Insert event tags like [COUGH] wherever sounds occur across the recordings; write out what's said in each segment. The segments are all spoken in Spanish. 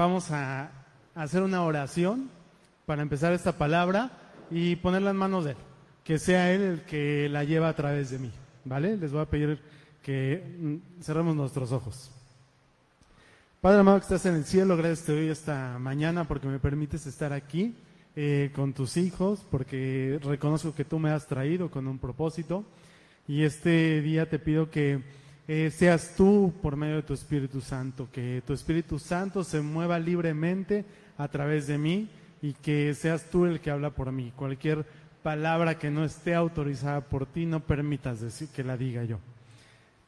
Vamos a hacer una oración para empezar esta palabra y ponerla en manos de Él, que sea Él el que la lleva a través de mí, ¿vale? Les voy a pedir que mm, cerremos nuestros ojos. Padre amado que estás en el cielo, gracias te doy esta mañana porque me permites estar aquí eh, con tus hijos, porque reconozco que tú me has traído con un propósito y este día te pido que eh, seas tú por medio de tu Espíritu Santo, que tu Espíritu Santo se mueva libremente a través de mí y que seas tú el que habla por mí. Cualquier palabra que no esté autorizada por ti, no permitas decir que la diga yo.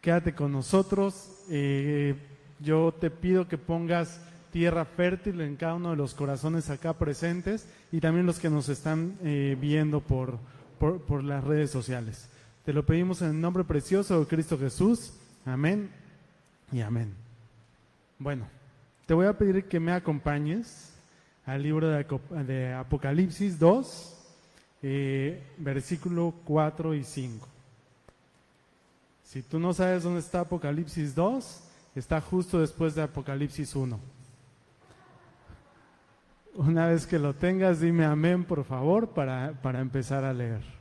Quédate con nosotros. Eh, yo te pido que pongas tierra fértil en cada uno de los corazones acá presentes y también los que nos están eh, viendo por, por, por las redes sociales. Te lo pedimos en el nombre precioso de Cristo Jesús. Amén y amén. Bueno, te voy a pedir que me acompañes al libro de, Apocalipsis 2, eh, versículo 4 y 5. Si tú no sabes dónde está Apocalipsis 2, está justo después de Apocalipsis 1. Una vez que lo tengas, dime amén, por favor, para, para empezar a leer.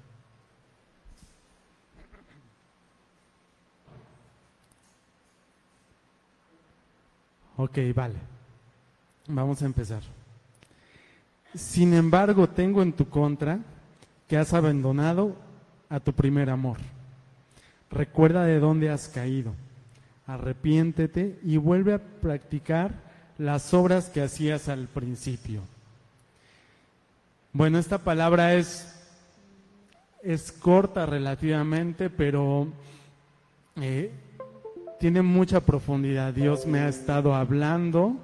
Ok, vale. Vamos a empezar. Sin embargo, tengo en tu contra que has abandonado a tu primer amor. Recuerda de dónde has caído. Arrepiéntete y vuelve a practicar las obras que hacías al principio. Bueno, esta palabra es, es corta relativamente, pero eh, tiene mucha profundidad. Dios me ha estado hablando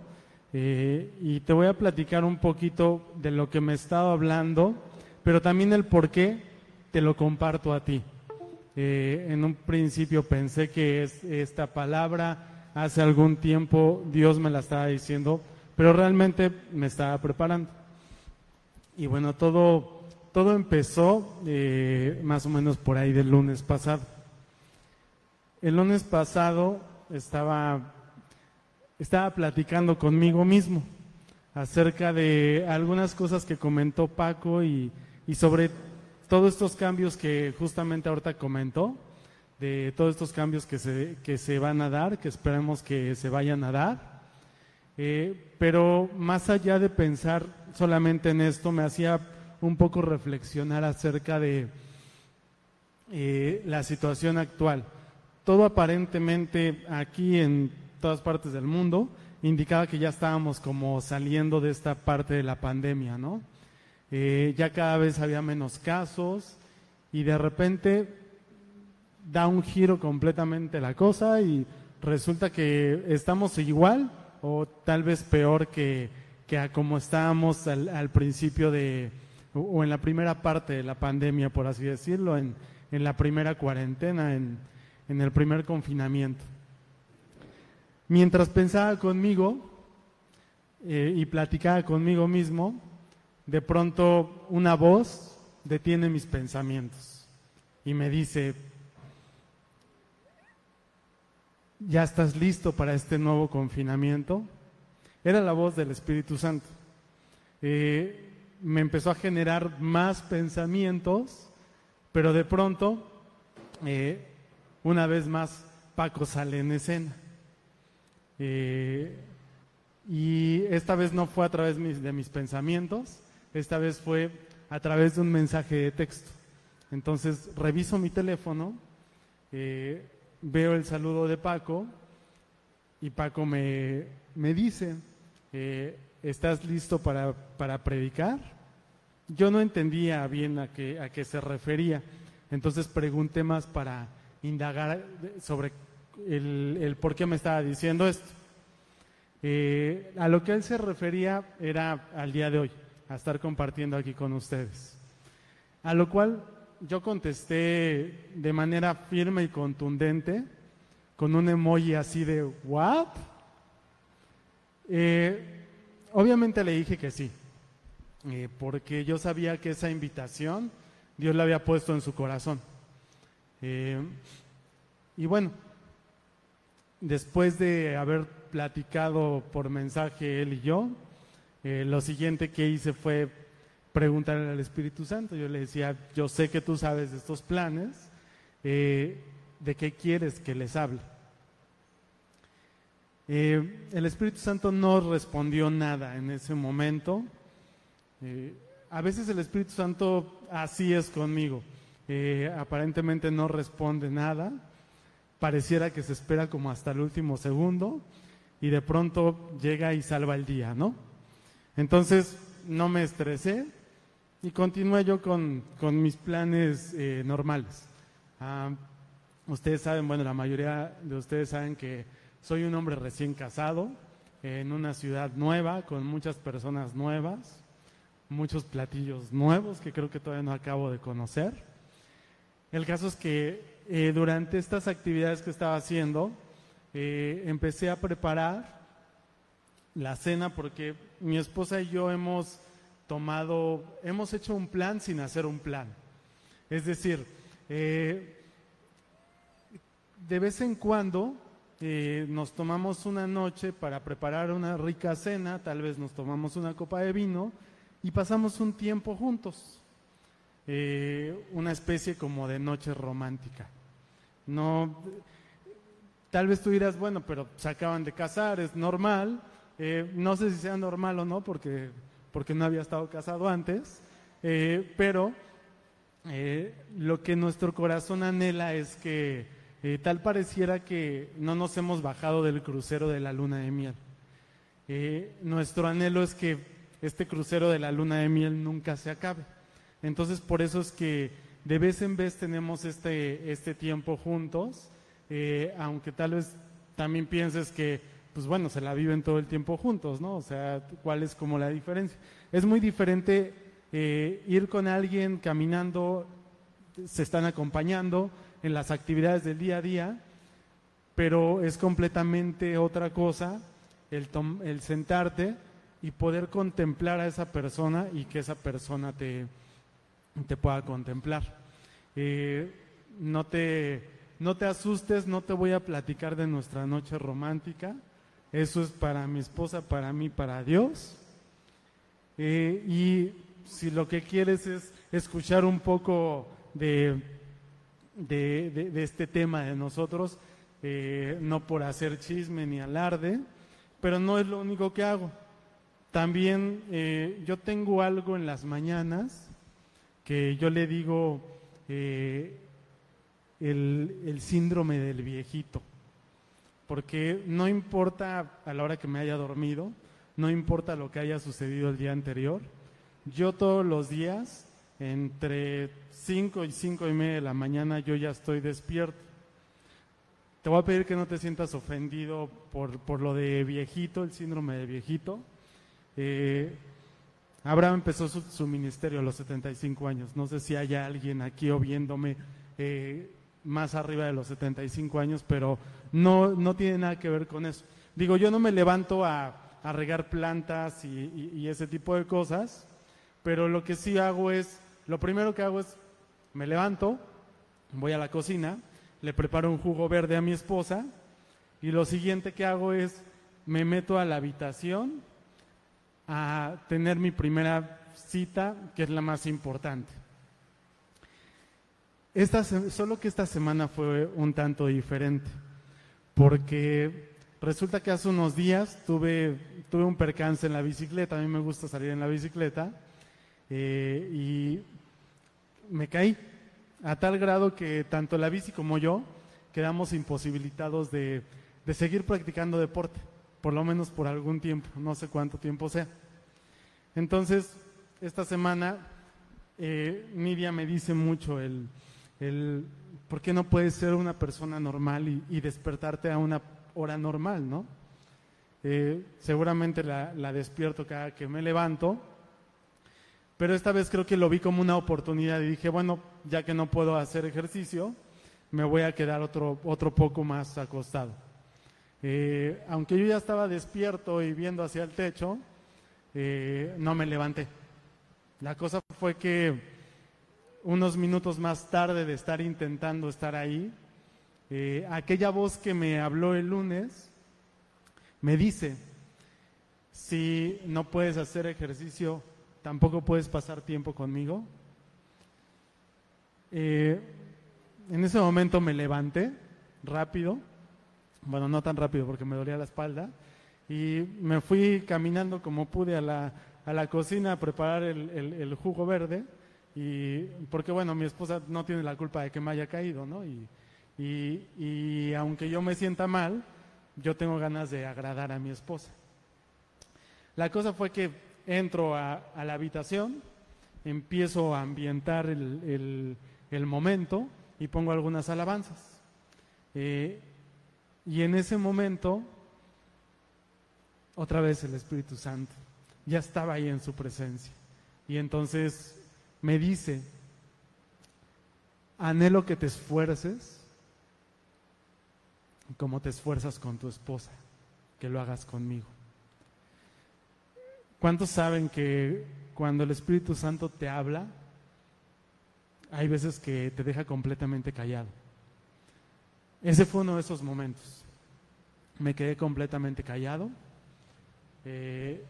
eh, y te voy a platicar un poquito de lo que me ha estado hablando, pero también el por qué te lo comparto a ti. Eh, en un principio pensé que es, esta palabra hace algún tiempo Dios me la estaba diciendo, pero realmente me estaba preparando. Y bueno, todo, todo empezó eh, más o menos por ahí del lunes pasado. El lunes pasado estaba, estaba platicando conmigo mismo acerca de algunas cosas que comentó Paco y, sobre todos estos cambios que justamente ahorita comentó, de todos estos cambios que se, que se van a dar, que esperemos que se vayan a dar. Eh, pero más allá de pensar solamente en esto, me hacía un poco reflexionar acerca de eh, la situación actual todo aparentemente aquí en todas partes del mundo indicaba que ya estábamos como saliendo de esta parte de la pandemia, ¿no? Eh, ya cada vez había menos casos y de repente da un giro completamente la cosa y resulta que estamos igual o tal vez peor que, que a como estábamos al, principio de, o en la primera parte de la pandemia, por así decirlo, en, en la primera cuarentena, en, en el primer confinamiento. Mientras pensaba conmigo eh, y platicaba conmigo mismo, de pronto una voz detiene mis pensamientos y me dice, ¿ya estás listo para este nuevo confinamiento? Era la voz del Espíritu Santo. Eh, me empezó a generar más pensamientos, pero de pronto eh, una vez más Paco sale en escena. Eh, y esta vez no fue a través de mis pensamientos, esta vez fue a través de un mensaje de texto. Entonces reviso mi teléfono, eh, veo el saludo de Paco y Paco me, me dice, eh, ¿estás listo para, para, predicar? Yo no entendía bien a qué, a qué se refería, entonces pregunté más para indagar sobre el, por qué me estaba diciendo esto. Eh, a lo que él se refería era al día de hoy, a estar compartiendo aquí con ustedes. A lo cual yo contesté de manera firme y contundente, con un emoji así de ¿what? Eh, obviamente le dije que sí, eh, porque yo sabía que esa invitación Dios la había puesto en su corazón. Eh, y bueno, después de haber platicado por mensaje él y yo, eh, lo siguiente que hice fue preguntarle al Espíritu Santo. Yo le decía, yo sé que tú sabes de estos planes, eh, ¿de qué quieres que les hable? El Espíritu Santo no respondió nada en ese momento. a veces el Espíritu Santo así es conmigo. Aparentemente no responde nada. Pareciera que se espera como hasta el último segundo y de pronto llega y salva el día, ¿no? Entonces no me estresé y continué yo con, mis planes eh, normales. Ah, ustedes saben, bueno, la mayoría de ustedes saben que soy un hombre recién casado en una ciudad nueva, con muchas personas nuevas, muchos platillos nuevos que creo que todavía no acabo de conocer. El caso es que eh, durante estas actividades que estaba haciendo, eh, empecé a preparar la cena porque mi esposa y yo hemos tomado, hemos hecho un plan sin hacer un plan. Es decir, eh, de vez en cuando nos tomamos una noche para preparar una rica cena, tal vez nos tomamos una copa de vino y pasamos un tiempo juntos. Eh, una especie como de noche romántica. No, tal vez tú dirás, bueno, pero se acaban de casar, es normal, eh, no sé si sea normal o no, porque, porque no había estado casado antes, eh, pero lo que nuestro corazón anhela es que tal pareciera que no nos hemos bajado del crucero de la luna de miel. nuestro anhelo es que este crucero de la luna de miel nunca se acabe. Entonces por eso es que de vez en vez tenemos este, este tiempo juntos, aunque tal vez también pienses que pues bueno, se la viven todo el tiempo juntos, ¿no? O sea, ¿cuál es como la diferencia? Es muy diferente eh, ir con alguien caminando, se están acompañando en las actividades del día a día, pero es completamente otra cosa el, el sentarte y poder contemplar a esa persona y que esa persona te, te pueda contemplar. Eh, no, te, no te asustes, no te voy a platicar de nuestra noche romántica eso es para mi esposa, para mí, para Dios. Eh, y si lo que quieres es escuchar un poco de, de, este tema de nosotros, eh, no por hacer chisme ni alarde, pero no es lo único que hago. También yo tengo algo en las mañanas que yo le digo el, el síndrome del viejito porque no importa a la hora que me haya dormido, no importa lo que haya sucedido el día anterior, yo todos los días, entre 5 y 5 y media de la mañana, yo ya estoy despierto. Te voy a pedir que no te sientas ofendido por, por lo de viejito, el síndrome de viejito. Eh, Abraham empezó su, ministerio a los 75 años. No sé si haya alguien aquí o viéndome eh, más arriba de los 75 años, pero no, no tiene nada que ver con eso. Digo, yo no me levanto a, regar plantas y, ese tipo de cosas, pero lo que sí hago es, lo primero que hago es, me levanto, voy a la cocina, le preparo un jugo verde a mi esposa y lo siguiente que hago es, me meto a la habitación a tener mi primera cita, que es la más importante. Esta, solo que esta semana fue un tanto diferente, porque resulta que hace unos días tuve, tuve un percance en la bicicleta, a mí me gusta salir en la bicicleta, eh, y me caí a tal grado que tanto la bici como yo quedamos imposibilitados de, seguir practicando deporte, por lo menos por algún tiempo, no sé cuánto tiempo sea. Entonces, esta semana eh, Nidia me dice mucho el el por qué no puedes ser una persona normal y, despertarte a una hora normal, ¿no? Eh, seguramente la, despierto cada que me levanto, pero esta vez creo que lo vi como una oportunidad y dije, bueno, ya que no puedo hacer ejercicio, me voy a quedar otro, otro poco más acostado. Eh, aunque yo ya estaba despierto y viendo hacia el techo, eh, no me levanté. La cosa fue que unos minutos más tarde de estar intentando estar ahí, eh, aquella voz que me habló el lunes me dice, si no puedes hacer ejercicio, tampoco puedes pasar tiempo conmigo. En ese momento me levanté rápido, bueno, no tan rápido porque me dolía la espalda, y me fui caminando como pude a la, a la cocina a preparar el, el, jugo verde, y porque bueno, mi esposa no tiene la culpa de que me haya caído, ¿no? Y, y, y aunque yo me sienta mal, yo tengo ganas de agradar a mi esposa. La cosa fue que entro a, la habitación, empiezo a ambientar el, momento y pongo algunas alabanzas. Eh, y en ese momento, otra vez el Espíritu Santo ya estaba ahí en su presencia. Y entonces me dice, anhelo que te esfuerces como te esfuerzas con tu esposa, que lo hagas conmigo. ¿Cuántos saben que cuando el Espíritu Santo te habla, hay veces que te deja completamente callado? Ese fue uno de esos momentos. Me quedé completamente callado. Eh,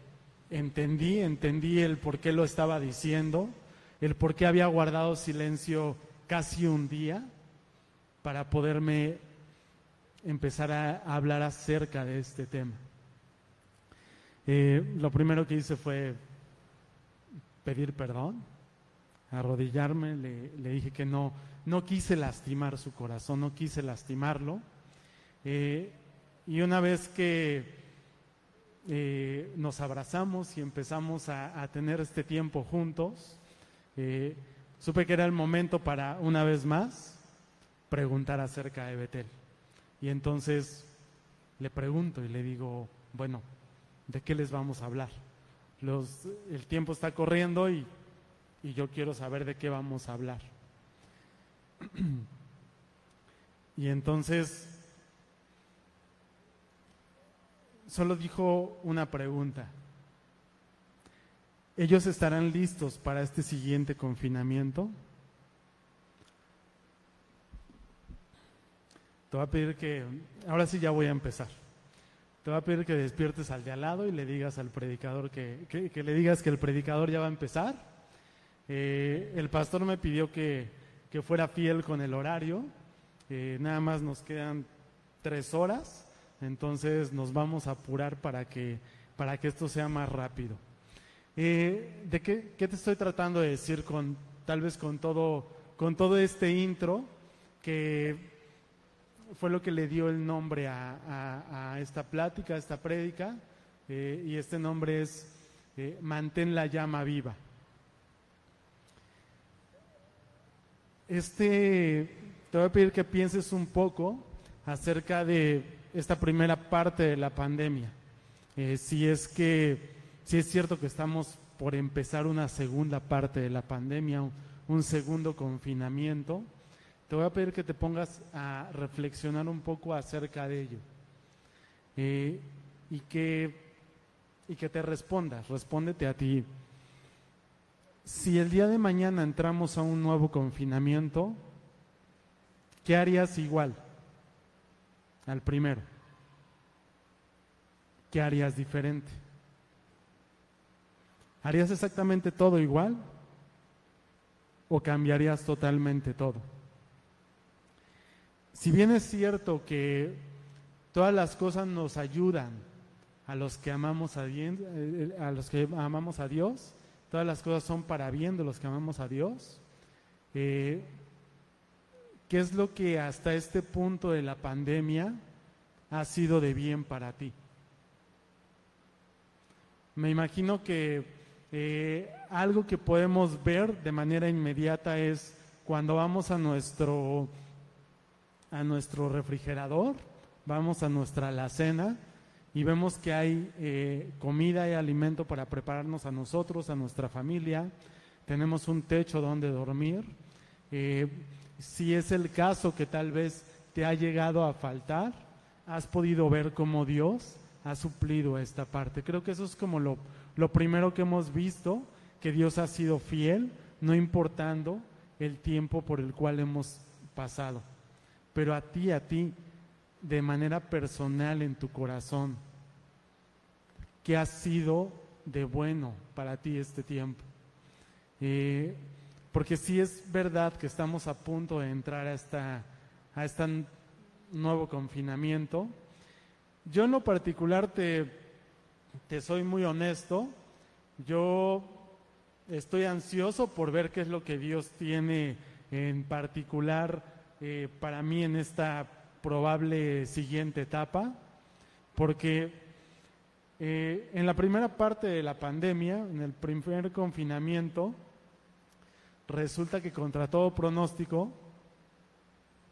entendí, entendí el por qué lo estaba diciendo, el por qué había guardado silencio casi un día para poderme empezar a hablar acerca de este tema. Eh, lo primero que hice fue pedir perdón, arrodillarme, le, dije que no, no quise lastimar su corazón, no quise lastimarlo. Eh, y una vez que eh, nos abrazamos y empezamos a, tener este tiempo juntos, supe que era el momento para, una vez más, preguntar acerca de Betel. Y entonces le pregunto y le digo, bueno, ¿de qué les vamos a hablar? Los, el tiempo está corriendo y yo quiero saber de qué vamos a hablar. Y entonces solo dijo una pregunta. ¿Ellos estarán listos para este siguiente confinamiento? Te voy a pedir que, ahora sí ya voy a empezar. Te voy a pedir que despiertes al de al lado y le digas al predicador que, que, le digas que el predicador ya va a empezar. Eh, el pastor me pidió que, que, fuera fiel con el horario. Eh, nada más nos quedan tres horas, entonces nos vamos a apurar para que, para que esto sea más rápido. Eh, ¿De qué, qué, te estoy tratando de decir con tal vez con todo, con todo este intro que fue lo que le dio el nombre a, esta plática, a esta prédica, eh, y este nombre es Mantén la llama viva. Este, te voy a pedir que pienses un poco acerca de esta primera parte de la pandemia. Eh, si es que, si es cierto que estamos por empezar una segunda parte de la pandemia, un segundo confinamiento, te voy a pedir que te pongas a reflexionar un poco acerca de ello eh, y, que, y que te respondas, respóndete a ti. Si el día de mañana entramos a un nuevo confinamiento, ¿qué harías igual al primero? ¿Qué harías diferente? ¿Harías exactamente todo igual o cambiarías totalmente todo? Si bien es cierto que todas las cosas nos ayudan a los que amamos a, Dios, eh, a los que amamos a Dios, todas las cosas son para bien de los que amamos a Dios. Eh, ¿Qué es lo que hasta este punto de la pandemia ha sido de bien para ti? Me imagino que eh, algo que podemos ver de manera inmediata es cuando vamos a nuestro a nuestro refrigerador, vamos a nuestra alacena y vemos que hay eh, comida y alimento para prepararnos a nosotros, a nuestra familia, tenemos un techo donde dormir. Eh, si es el caso que tal vez te ha llegado a faltar, has podido ver cómo Dios ha suplido esta parte. Creo que eso es como lo, lo primero que hemos visto, que Dios ha sido fiel, no importando el tiempo por el cual hemos pasado. pero a ti, a ti, de manera personal en tu corazón, ¿qué ha sido de bueno para ti este tiempo? Porque sí es verdad que estamos a punto de entrar a esta a este nuevo confinamiento. Yo en lo particular te, te soy muy honesto, yo estoy ansioso por ver qué es lo que Dios tiene en particular eh, para mí en esta probable siguiente etapa, porque eh, en la primera parte de la pandemia, en el primer confinamiento, resulta que contra todo pronóstico,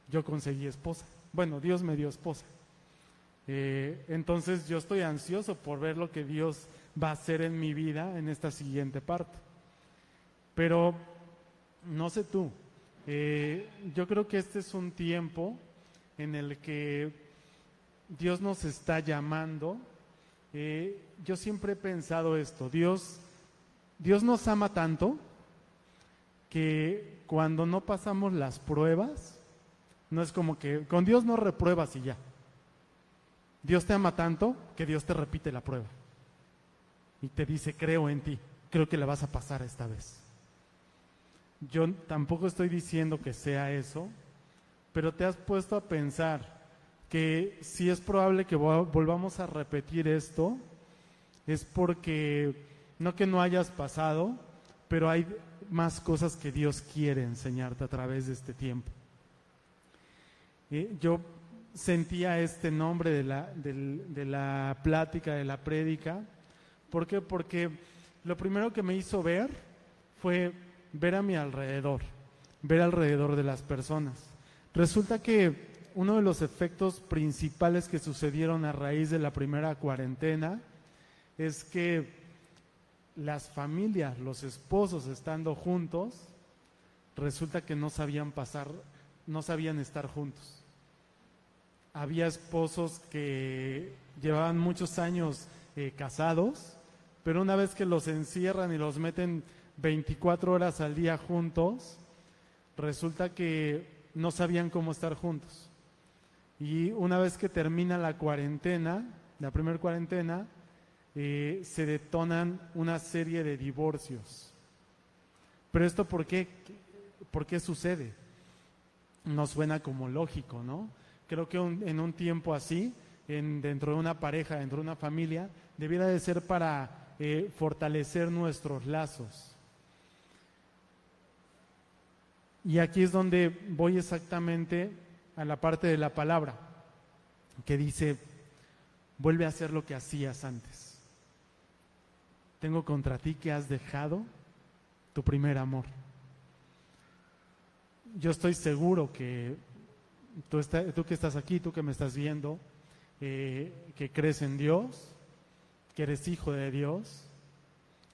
yo conseguí esposa. Bueno, Dios me dio esposa. Eh, entonces yo estoy ansioso por ver lo que Dios va a hacer en mi vida en esta siguiente parte. Pero no sé tú, eh, yo creo que este es un tiempo en el que Dios nos está llamando. Eh, yo siempre he pensado esto, Dios, Dios nos ama tanto que cuando no pasamos las pruebas, no es como que con Dios no repruebas y ya. Dios te ama tanto que Dios te repite la prueba. Y te dice, creo en ti, creo que la vas a pasar esta vez. Yo tampoco estoy diciendo que sea eso, pero te has puesto a pensar que si es probable que volvamos a repetir esto, es porque no que no hayas pasado, pero hay más cosas que Dios quiere enseñarte a través de este tiempo. Yo sentía este nombre de la, de la plática, de la prédica. ¿Por qué? Porque lo primero que me hizo ver fue ver a mi alrededor, ver alrededor de las personas. Resulta que uno de los efectos principales que sucedieron a raíz de la primera cuarentena es que las familias, los esposos estando juntos, resulta que no sabían pasar, no sabían estar juntos había esposos que llevaban muchos años eh, casados, pero una vez que los encierran y los meten 24 horas al día juntos, resulta que no sabían cómo estar juntos. Y una vez que termina la cuarentena, la primera cuarentena, eh, se detonan una serie de divorcios. Pero esto por qué, por qué sucede? No suena como lógico, ¿no? Creo que en un tiempo así, en, dentro de una pareja, dentro de una familia, debiera de ser para eh, fortalecer nuestros lazos. Y aquí es donde voy exactamente a la parte de la palabra, que dice, vuelve a hacer lo que hacías antes. Tengo contra ti que has dejado tu primer amor. Yo estoy seguro que tú, tú que estás aquí, tú que me estás viendo, eh, que crees en Dios, que eres hijo de Dios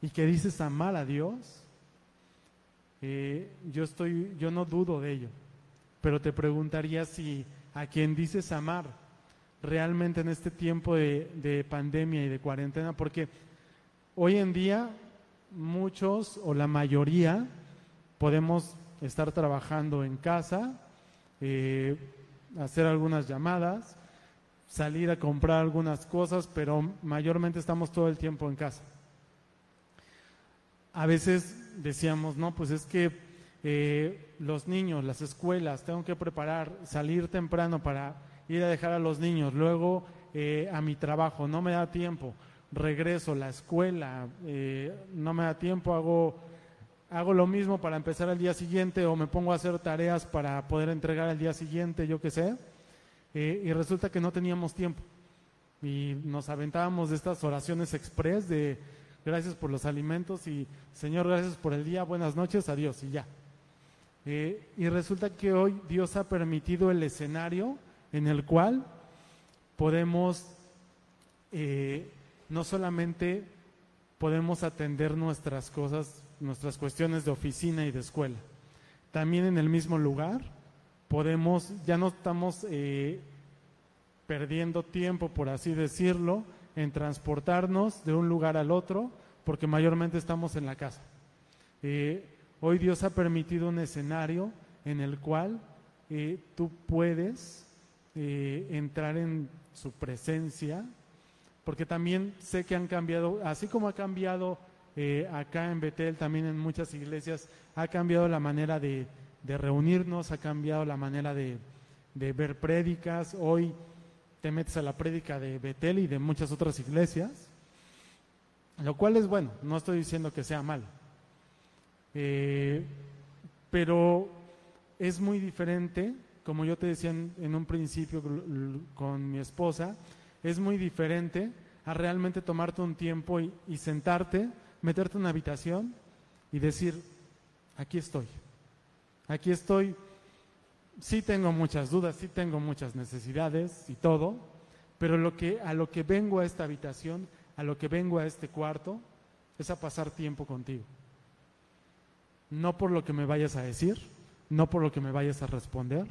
y que dices amar a Dios, eh, yo estoy, yo no dudo de ello, pero te preguntaría si a quien dices amar realmente en este tiempo de, de pandemia y de cuarentena, porque hoy en día muchos o la mayoría podemos estar trabajando en casa, eh, hacer algunas llamadas, salir a comprar algunas cosas, pero mayormente estamos todo el tiempo en casa. A veces decíamos, no, pues es que eh, los niños, las escuelas, tengo que preparar, salir temprano para ir a dejar a los niños, luego eh, a mi trabajo, no me da tiempo, regreso, la escuela, no me da tiempo, hago hago lo mismo para empezar al día siguiente o me pongo a hacer tareas para poder entregar al día siguiente, yo qué sé, eh, y resulta que no teníamos tiempo. Y nos aventábamos de estas oraciones express de gracias por los alimentos y Señor, gracias por el día, buenas noches, adiós y ya. Eh, y resulta que hoy Dios ha permitido el escenario en el cual podemos eh, no solamente podemos atender nuestras cosas nuestras cuestiones de oficina y de escuela. También en el mismo lugar podemos, ya no estamos eh, perdiendo tiempo, por así decirlo, en transportarnos de un lugar al otro, porque mayormente estamos en la casa. Hoy Dios ha permitido un escenario en el cual eh, tú puedes eh, entrar en su presencia, porque también sé que han cambiado, así como ha cambiado eh, acá en Betel, también en muchas iglesias, ha cambiado la manera de, reunirnos, ha cambiado la manera de, de ver prédicas. Hoy te metes a la prédica de Betel y de muchas otras iglesias, lo cual es bueno, no estoy diciendo que sea malo, eh, pero es muy diferente, como yo te decía en, un principio con mi esposa, es muy diferente a realmente tomarte un tiempo y, y sentarte, meterte en una habitación y decir, aquí estoy, aquí estoy sí tengo muchas dudas, sí tengo muchas necesidades y todo, pero lo que, a lo que vengo a esta habitación, a lo que vengo a este cuarto, es a pasar tiempo contigo. No por lo que me vayas a decir, no por lo que me vayas a responder,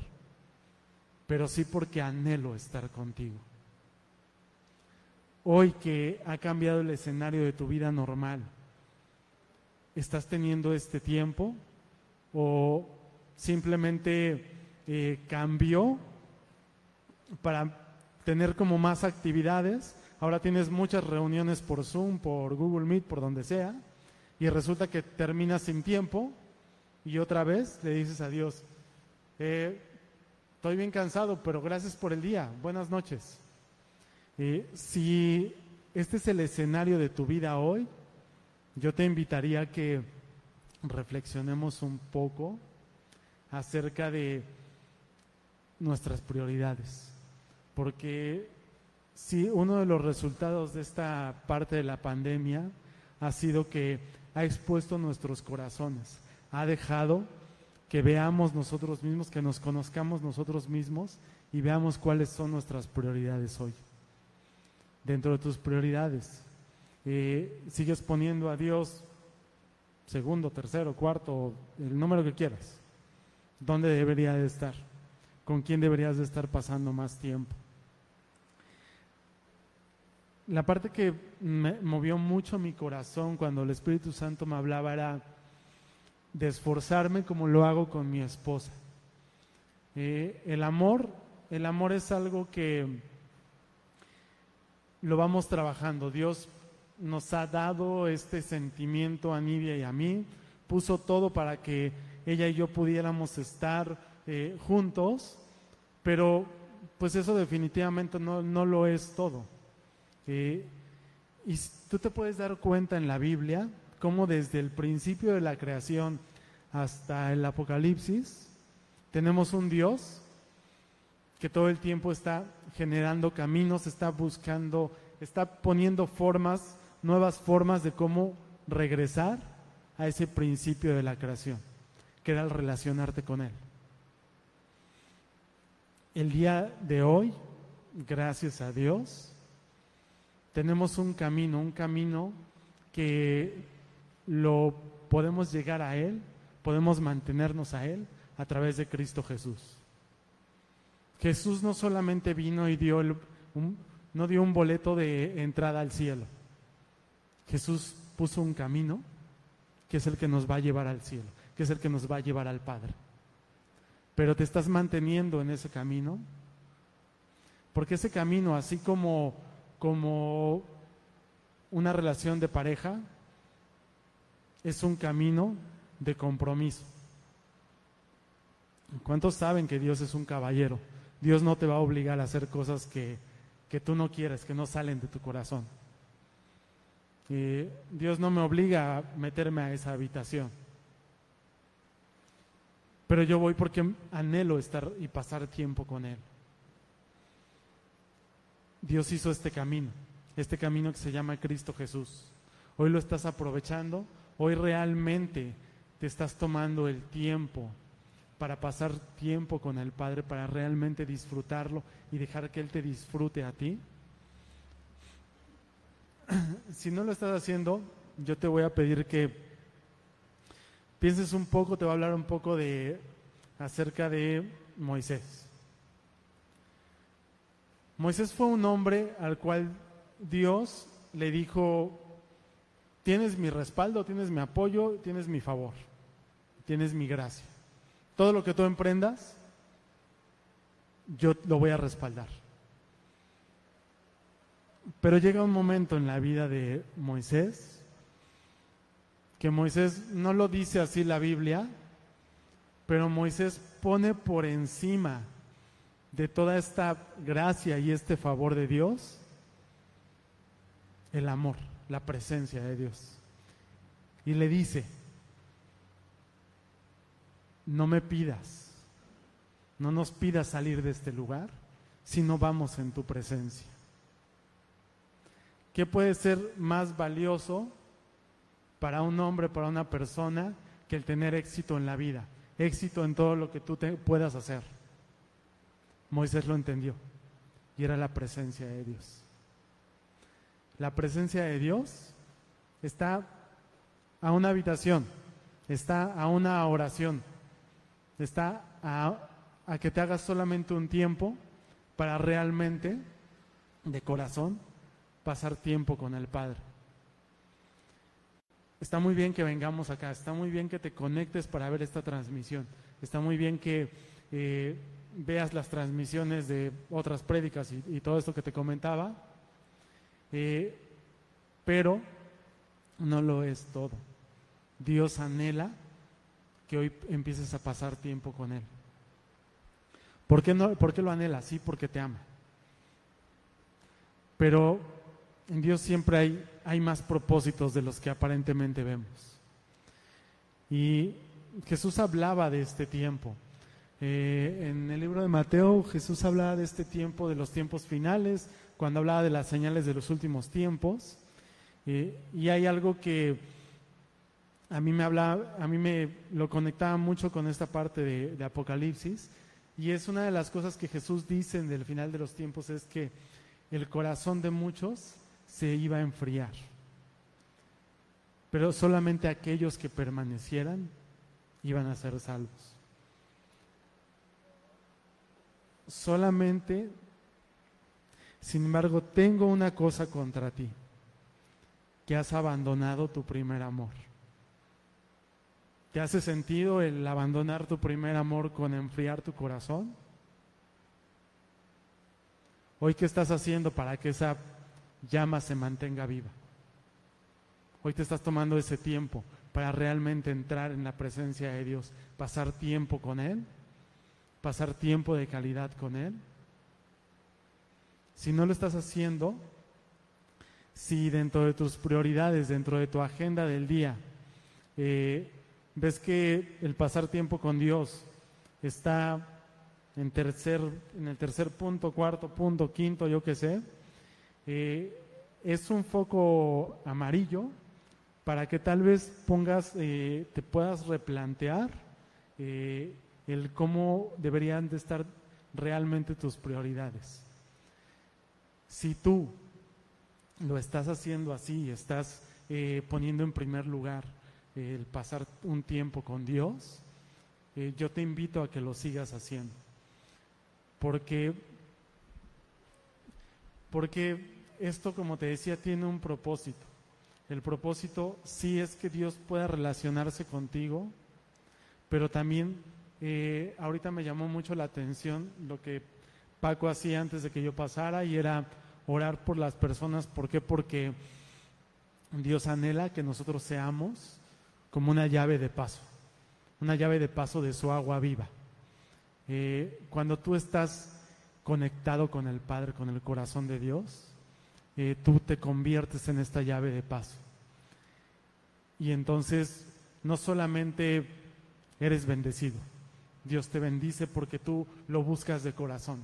pero sí porque anhelo estar contigo. Hoy que ha cambiado el escenario de tu vida normal, ¿estás teniendo este tiempo o simplemente eh, cambió para tener como más actividades. Ahora tienes muchas reuniones por Zoom, por Google Meet, por donde sea, y resulta que terminas sin tiempo y otra vez le dices a Dios, eh, estoy bien cansado, pero gracias por el día, buenas noches. Si este es el escenario de tu vida hoy, yo te invitaría a que reflexionemos un poco acerca de nuestras prioridades. Porque si uno de los resultados de esta parte de la pandemia ha sido que ha expuesto nuestros corazones, ha dejado que veamos nosotros mismos, que nos conozcamos nosotros mismos y veamos cuáles son nuestras prioridades hoy. Dentro de tus prioridades, eh, sigues poniendo a Dios segundo, tercero, cuarto, el número que quieras. ¿Dónde debería de estar? con quién deberías de estar pasando más tiempo. La parte que me movió mucho mi corazón cuando el Espíritu Santo me hablaba era de esforzarme como lo hago con mi esposa. Eh, el amor, el amor es algo que lo vamos trabajando. Dios nos ha dado este sentimiento a Nidia y a mí, puso todo para que ella y yo pudiéramos estar eh, juntos pero pues eso definitivamente no, lo es todo. Y tú te puedes dar cuenta en la Biblia cómo desde el principio de la creación hasta el Apocalipsis tenemos un Dios que todo el tiempo está generando caminos, está buscando, está poniendo formas, nuevas formas de cómo regresar a ese principio de la creación, que era el relacionarte con Él. El día de hoy, gracias a Dios, tenemos un camino, un camino que lo podemos llegar a Él, podemos mantenernos a Él a través de Cristo Jesús. Jesús no solamente vino y dio no dio un boleto de entrada al cielo. Jesús puso un camino que es el que nos va a llevar al cielo, que es el que nos va a llevar al Padre pero te estás manteniendo en ese camino. Porque ese camino, así como, como una relación de pareja, es un camino de compromiso. ¿Cuántos saben que Dios es un caballero? Dios no te va a obligar a hacer cosas que, que tú no quieres, que no salen de tu corazón. Dios no me obliga a meterme a esa habitación. Pero yo voy porque anhelo estar y pasar tiempo con Él. Dios hizo este camino, este camino que se llama Cristo Jesús. Hoy lo estás aprovechando, hoy realmente te estás tomando el tiempo para pasar tiempo con el Padre, para realmente disfrutarlo y dejar que Él te disfrute a ti. [CLEARS THROAT] Si no lo estás haciendo, yo te voy a pedir que pienses un poco, te voy a hablar un poco de acerca de Moisés. Moisés fue un hombre al cual Dios le dijo, tienes mi respaldo, tienes mi apoyo, tienes mi favor, tienes mi gracia. Todo lo que tú emprendas, yo lo voy a respaldar. Pero llega un momento en la vida de Moisés que Moisés no lo dice así la Biblia, pero Moisés pone por encima de toda esta gracia y este favor de Dios el amor, la presencia de Dios. Y le dice, no me pidas, no nos pidas salir de este lugar si no vamos en tu presencia. ¿Qué puede ser más valioso para un hombre, para una persona, que el tener éxito en la vida, éxito en todo lo que tú te puedas hacer. Moisés lo entendió y era la presencia de Dios. La presencia de Dios está a una habitación, está a una oración, está a, que te hagas solamente un tiempo para realmente, de corazón, pasar tiempo con el Padre. Está muy bien que vengamos acá, está muy bien que te conectes para ver esta transmisión, está muy bien que eh, veas las transmisiones de otras prédicas y, todo esto que te comentaba, eh, pero no lo es todo. Dios anhela que hoy empieces a pasar tiempo con Él. ¿Por qué, no, ¿Por qué lo anhela? Sí, porque te ama. Pero en Dios siempre hay, hay más propósitos de los que aparentemente vemos. Y Jesús hablaba de este tiempo. Eh, en el libro de Mateo Jesús hablaba de este tiempo, de los tiempos finales, cuando hablaba de las señales de los últimos tiempos. Eh, y hay algo que a mí me hablaba, a mí me lo conectaba mucho con esta parte de, de Apocalipsis. Y es una de las cosas que Jesús dice en el final de los tiempos, es que el corazón de muchos se iba a enfriar. Pero solamente aquellos que permanecieran iban a ser salvos. Solamente, sin embargo, tengo una cosa contra ti, que has abandonado tu primer amor. ¿Te hace sentido el abandonar tu primer amor con enfriar tu corazón? Hoy, ¿qué estás haciendo para que esa llama se mantenga viva. Hoy te estás tomando ese tiempo para realmente entrar en la presencia de Dios, pasar tiempo con Él, pasar tiempo de calidad con Él. Si no lo estás haciendo, si dentro de tus prioridades, dentro de tu agenda del día, eh, ves que el pasar tiempo con Dios está en, tercer, en el tercer punto, cuarto punto, quinto, yo qué sé, eh, es un foco amarillo para que tal vez pongas, eh, te puedas replantear el cómo deberían de estar realmente tus prioridades. Si tú lo estás haciendo así, estás poniendo en primer lugar el pasar un tiempo con Dios, yo te invito a que lo sigas haciendo. Porque, porque esto, como te decía, tiene un propósito. El propósito sí es que Dios pueda relacionarse contigo, pero también eh, ahorita me llamó mucho la atención lo que Paco hacía antes de que yo pasara y era orar por las personas. ¿Por qué? Porque Dios anhela que nosotros seamos como una llave de paso, una llave de paso de su agua viva. Eh, cuando tú estás conectado con el Padre, con el corazón de Dios, eh, tú te conviertes en esta llave de paso. Y entonces no solamente eres bendecido, Dios te bendice porque tú lo buscas de corazón.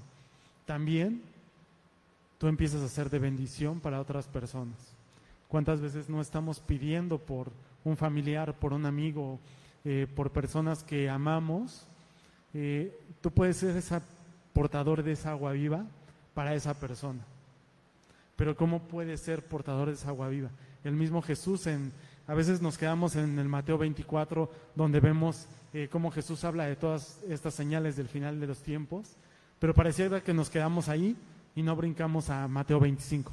También tú empiezas a ser de bendición para otras personas. ¿Cuántas veces no estamos pidiendo por un familiar, por un amigo, eh, por personas que amamos? Eh, tú puedes ser ese portador de esa agua viva para esa persona. Pero ¿cómo puede ser portador de esa agua viva? El mismo Jesús, en, a veces nos quedamos en el Mateo 24, donde vemos eh, cómo Jesús habla de todas estas señales del final de los tiempos, pero pareciera que nos quedamos ahí y no brincamos a Mateo 25,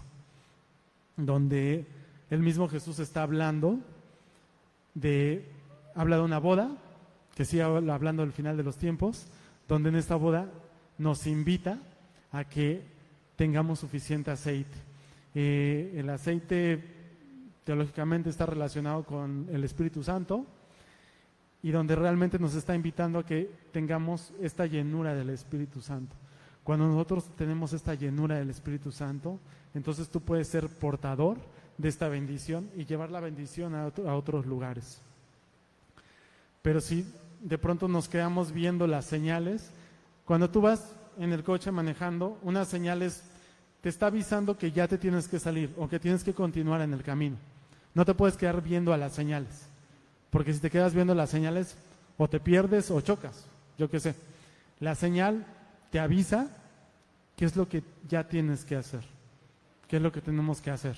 donde el mismo Jesús está hablando de, habla de una boda, que sigue hablando del final de los tiempos, donde en esta boda nos invita a que tengamos suficiente aceite. Eh, el aceite teológicamente está relacionado con el Espíritu Santo y donde realmente nos está invitando a que tengamos esta llenura del Espíritu Santo. Cuando nosotros tenemos esta llenura del Espíritu Santo, entonces tú puedes ser portador de esta bendición y llevar la bendición a, a otros lugares. Pero si de pronto nos quedamos viendo las señales, cuando tú vas en el coche manejando, unas señales te está avisando que ya te tienes que salir o que tienes que continuar en el camino. No te puedes quedar viendo a las señales, porque si te quedas viendo las señales, o te pierdes o chocas, yo qué sé. La señal te avisa qué es lo que ya tienes que hacer, qué es lo que tenemos que hacer.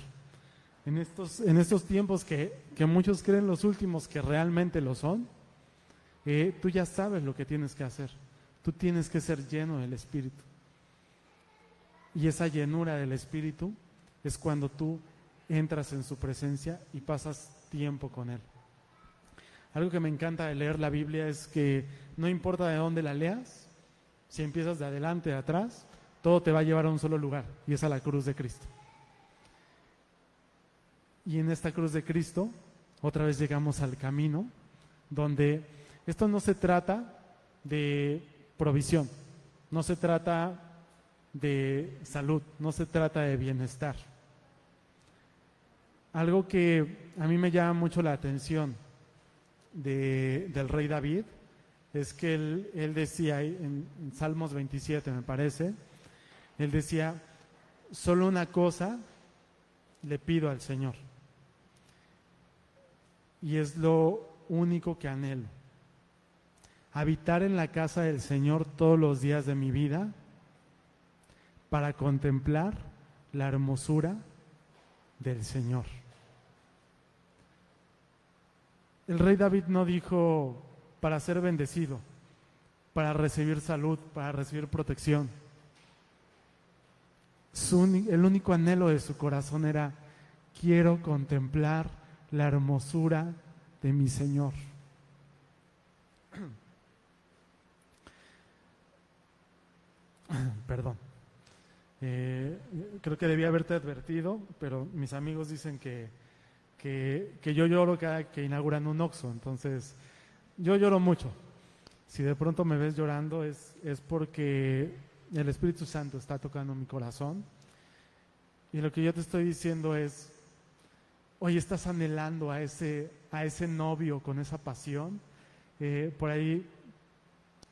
En estos, en estos tiempos que, que muchos creen los últimos que realmente lo son, eh, tú ya sabes lo que tienes que hacer. Tú tienes que ser lleno del Espíritu. Y esa llenura del Espíritu es cuando tú entras en su presencia y pasas tiempo con Él. Algo que me encanta de leer la Biblia es que no importa de dónde la leas, si empiezas de adelante, de atrás, todo te va a llevar a un solo lugar y es a la cruz de Cristo. Y en esta cruz de Cristo, otra vez llegamos al camino donde esto no se trata de provisión, no se trata de salud, no se trata de bienestar. Algo que a mí me llama mucho la atención del rey David es que él, decía en, en Salmos 27, me parece, él decía, solo una cosa le pido al Señor. Y es lo único que anhelo habitar en la casa del Señor todos los días de mi vida para contemplar la hermosura del Señor. El rey David no dijo para ser bendecido, para recibir salud, para recibir protección. el único anhelo de su corazón era, quiero contemplar la hermosura de mi Señor. [CLEARS THROAT] Perdón. Eh, creo que debía haberte advertido, pero mis amigos dicen que, que, yo lloro cada que inauguran un Oxxo, entonces yo lloro mucho. Si de pronto me ves llorando es, es porque el Espíritu Santo está tocando mi corazón. Y lo que yo te estoy diciendo es, hoy estás anhelando a ese, a ese novio con esa pasión. Eh, por ahí,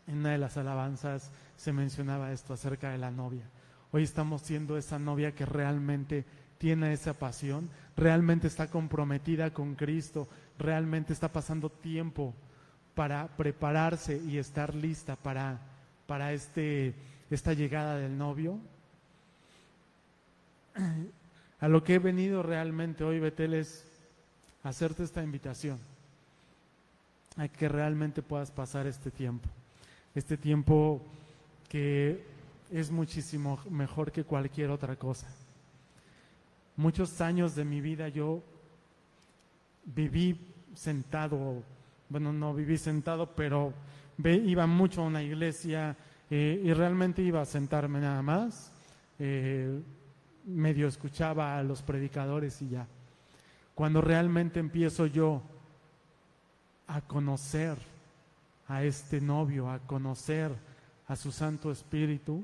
en una de las alabanzas, se mencionaba esto acerca de la novia. Hoy estamos siendo esa novia que realmente tiene esa pasión, realmente está comprometida con Cristo, realmente está pasando tiempo para prepararse y estar lista para, para este, esta llegada del novio. A lo que he venido realmente hoy, Betel, es hacerte esta invitación a que realmente puedas pasar este tiempo. Este tiempo que es muchísimo mejor que cualquier otra cosa. Muchos años de mi vida yo viví sentado, bueno, no viví sentado, pero iba mucho a una iglesia eh, y realmente iba a sentarme nada más. Eh, medio escuchaba a los predicadores y ya. Cuando realmente empiezo yo a conocer a este novio, a conocer a su Santo Espíritu,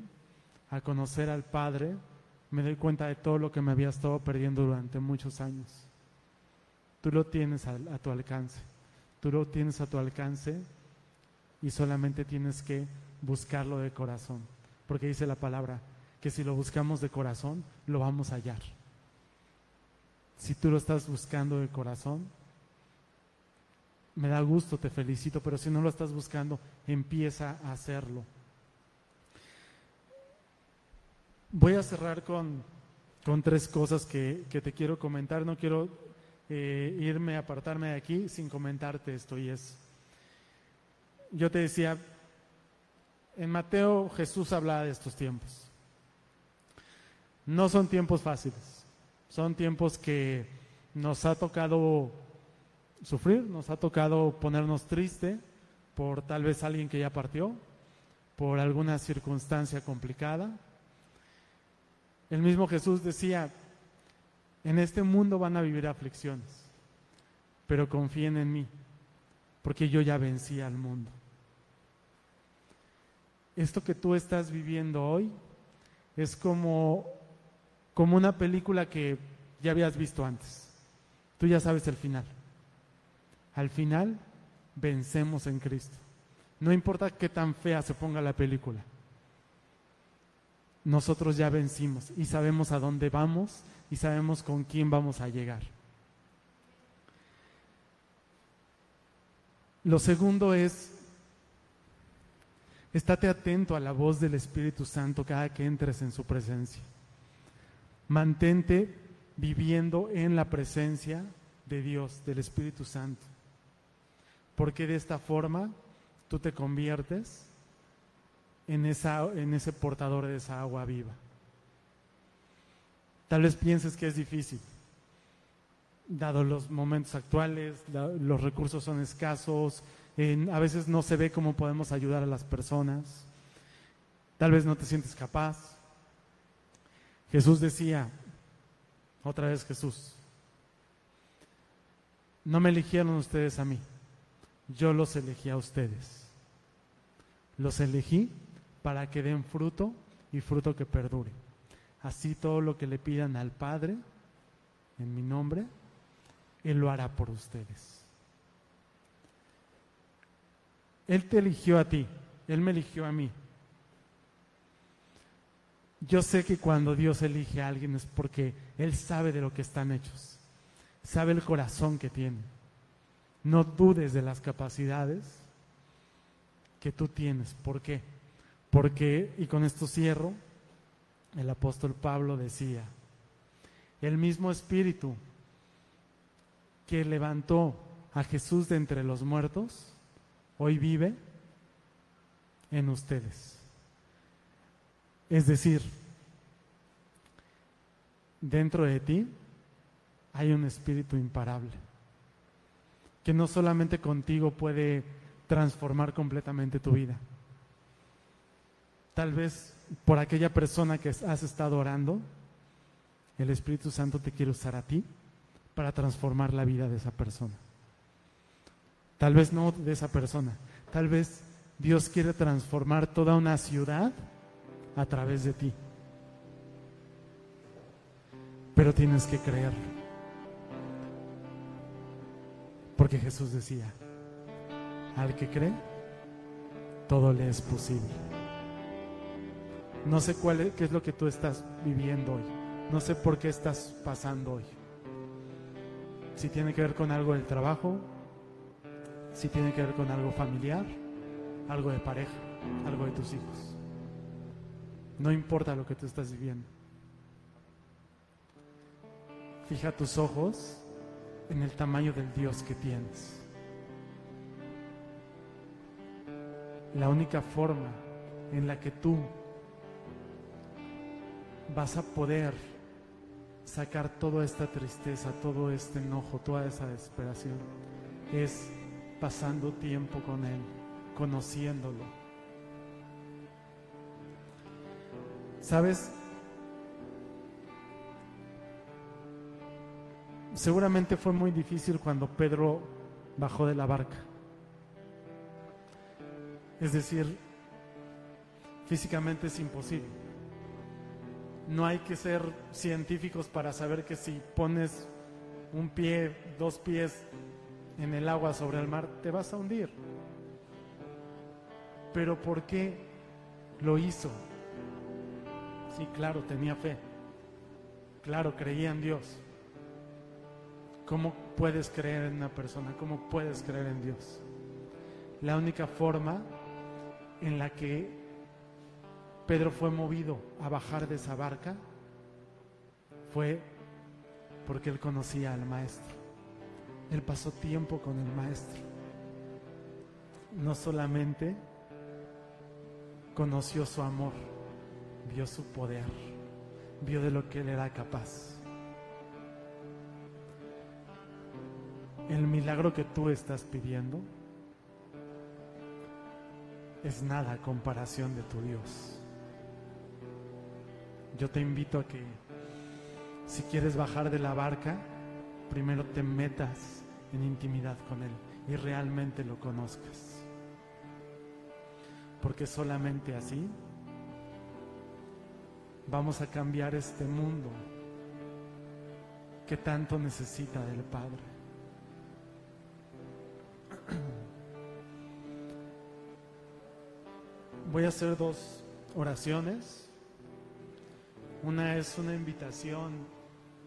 a conocer al Padre, me doy cuenta de todo lo que me había estado perdiendo durante muchos años. Tú lo tienes a, a tu alcance, tú lo tienes a tu alcance y solamente tienes que buscarlo de corazón, porque dice la palabra que si lo buscamos de corazón, lo vamos a hallar. Si tú lo estás buscando de corazón, me da gusto, te felicito, pero si no lo estás buscando, empieza a hacerlo. Voy a cerrar con, tres cosas que, te quiero comentar. No quiero eh, irme, apartarme de aquí sin comentarte esto. Y es, yo te decía, en Mateo Jesús hablaba de estos tiempos. No son tiempos fáciles, son tiempos que nos ha tocado sufrir, nos ha tocado ponernos triste por tal vez alguien que ya partió, por alguna circunstancia complicada. El mismo Jesús decía, en este mundo van a vivir aflicciones, pero confíen en mí, porque yo ya vencí al mundo. Esto que tú estás viviendo hoy es como, como una película que ya habías visto antes. Tú ya sabes el final. Al final vencemos en Cristo. No importa qué tan fea se ponga la película. Nosotros ya vencimos y sabemos a dónde vamos y sabemos con quién vamos a llegar. Lo segundo es, estate atento a la voz del Espíritu Santo cada que entres en su presencia. Mantente viviendo en la presencia de Dios, del Espíritu Santo. Porque de esta forma tú te conviertes en, ese portador de esa agua viva. Tal vez pienses que es difícil, dado los momentos actuales, los recursos son escasos, a veces no se ve cómo podemos ayudar a las personas, tal vez no te sientes capaz. Jesús decía, otra vez Jesús, no me eligieron ustedes a mí, yo los elegí a ustedes. Los elegí para que den fruto y fruto que perdure. Así todo lo que le pidan al Padre en mi nombre, Él lo hará por ustedes. Él te eligió a ti, Él me eligió a mí. Yo sé que cuando Dios elige a alguien es porque Él sabe de lo que están hechos, sabe el corazón que tienen. No dudes de las capacidades que tú tienes. ¿Por qué? Porque, y con esto cierro, el apóstol Pablo decía, el mismo espíritu que levantó a Jesús de entre los muertos, hoy vive en ustedes. Es decir, dentro de ti hay un espíritu imparable, que no solamente contigo puede transformar completamente tu vida. Tal vez por aquella persona que has estado orando, el Espíritu Santo te quiere usar a ti para transformar la vida de esa persona. Tal vez no de esa persona, tal vez Dios quiere transformar toda una ciudad a través de ti. Pero tienes que creer. Porque Jesús decía, al que cree, todo le es posible. No sé cuál es, qué es lo que tú estás viviendo hoy. No sé por qué estás pasando hoy. Si tiene que ver con algo del trabajo, si tiene que ver con algo familiar, algo de pareja, algo de tus hijos. No importa lo que tú estás viviendo. Fija tus ojos en el tamaño del Dios que tienes. la única forma en la que tú vas a poder sacar toda esta tristeza, todo este enojo, toda esa desesperación, es pasando tiempo con Él, conociéndolo. ¿Sabes? Seguramente fue muy difícil cuando Pedro bajó de la barca. Es decir, físicamente es imposible. No hay que ser científicos para saber que si pones un pie, dos pies en el agua sobre el mar, te vas a hundir. Pero ¿por qué lo hizo? Sí, claro, tenía fe. Claro, creía en Dios. ¿Cómo puedes creer en una persona? ¿Cómo puedes creer en Dios? La única forma en la que Pedro fue movido a bajar de esa barca fue porque él conocía al maestro. Él pasó tiempo con el maestro. No solamente conoció su amor, vio su poder, vio de lo que él era capaz. El milagro que tú estás pidiendo es nada a comparación de tu Dios. Yo te invito a que si quieres bajar de la barca, primero te metas en intimidad con Él y realmente lo conozcas. Porque solamente así vamos a cambiar este mundo que tanto necesita del Padre. [CLEARS THROAT] Voy a hacer dos oraciones. Una es una invitación.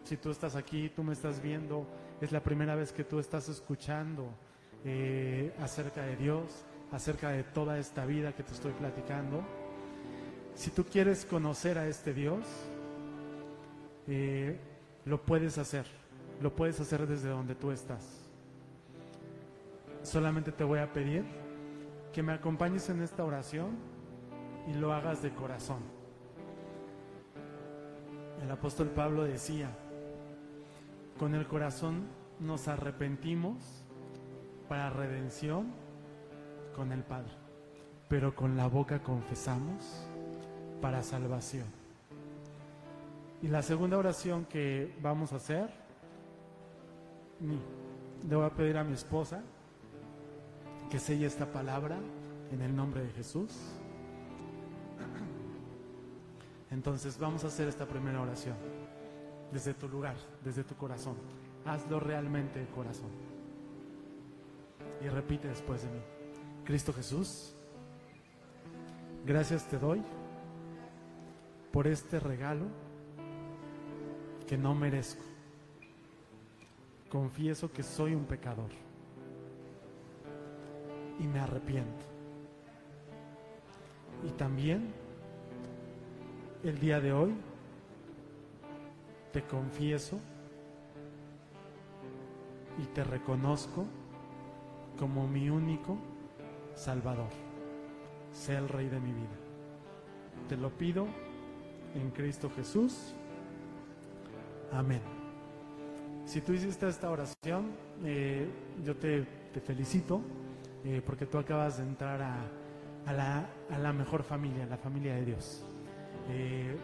Si tú estás aquí, tú me estás viendo, es la primera vez que tú estás escuchando eh, acerca de Dios, acerca de toda esta vida que te estoy platicando. Si tú quieres conocer a este Dios, eh, lo puedes hacer, lo puedes hacer desde donde tú estás. Solamente te voy a pedir que me acompañes en esta oración y lo hagas de corazón. El apóstol Pablo decía, con el corazón nos arrepentimos para redención con el Padre, pero con la boca confesamos para salvación. Y la segunda oración que vamos a hacer, le voy a pedir a mi esposa que selle esta palabra en el nombre de Jesús. Entonces vamos a hacer esta primera oración desde tu lugar, desde tu corazón. Hazlo realmente de corazón. Y repite después de mí. Cristo Jesús, gracias te doy por este regalo que no merezco. Confieso que soy un pecador y me arrepiento. Y también el día de hoy te confieso y te reconozco como mi único Salvador. Sé el Rey de mi vida. Te lo pido en Cristo Jesús. Amén. Si tú hiciste esta oración, eh, yo te, felicito eh, porque tú acabas de entrar a, la, a, la, mejor familia, la familia de Dios. Eh,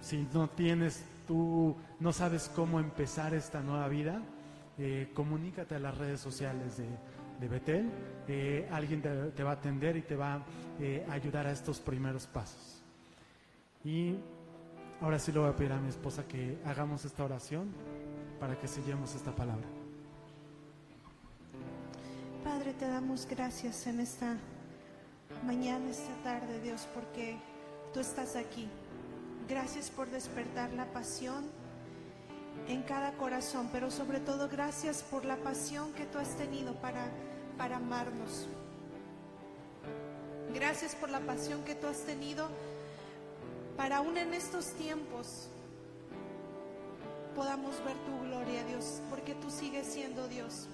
si no tienes, tú no sabes cómo empezar esta nueva vida, comunícate a las redes sociales de, Betel. alguien te, te, va a atender y te va a ayudar a estos primeros pasos. Y Ahora sí le voy a pedir a mi esposa que hagamos esta oración para que sellemos esta palabra. Padre, te damos gracias en esta mañana, esta tarde, Dios, porque tú estás aquí. Gracias por despertar la pasión en cada corazón, pero sobre todo gracias por la pasión que tú has tenido para, para amarnos. Gracias por la pasión que tú has tenido para aún en estos tiempos podamos ver tu gloria, Dios, porque tú sigues siendo Dios.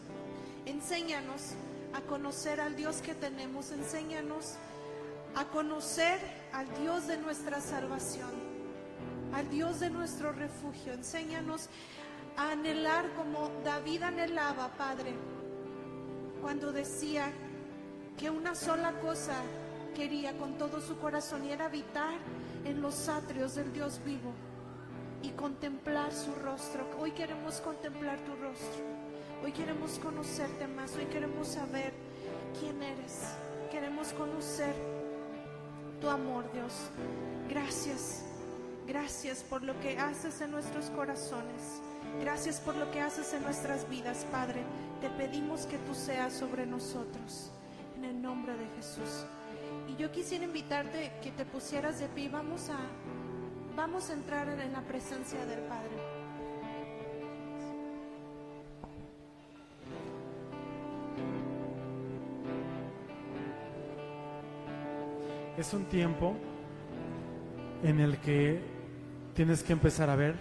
Enséñanos a conocer al Dios que tenemos, enséñanos a conocer al Dios de nuestra salvación, al Dios de nuestro refugio. Enséñanos a anhelar como David anhelaba, Padre, cuando decía que una sola cosa quería con todo su corazón y era habitar en los atrios del Dios vivo y contemplar su rostro. Hoy queremos contemplar tu rostro. Hoy queremos conocerte más. Hoy queremos saber quién eres. Queremos conocer tu amor, Dios. Gracias. Gracias por lo que haces en nuestros corazones. Gracias por lo que haces en nuestras vidas, Padre. Te pedimos que tú seas sobre nosotros. En el nombre de Jesús. Y yo quisiera invitarte que te pusieras de pie. Vamos a, vamos a entrar en la presencia del Padre. Es un tiempo en el que tienes que empezar a ver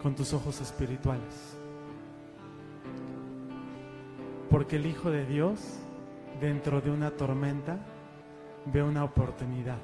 con tus ojos espirituales. Porque el Hijo de Dios, dentro de una tormenta, ve una oportunidad.